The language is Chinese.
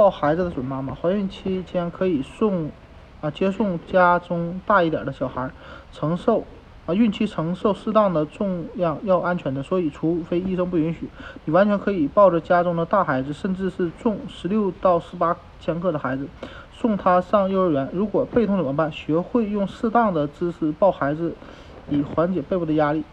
抱孩子的准妈妈，怀孕期间可以送啊接送家中大一点的小孩，承受啊孕期承受适当的重量要安全的，所以除非医生不允许，你完全可以抱着家中的大孩子，甚至是重十六到十八千克的孩子，送他上幼儿园。如果背痛怎么办？学会用适当的姿势抱孩子，以缓解背部的压力。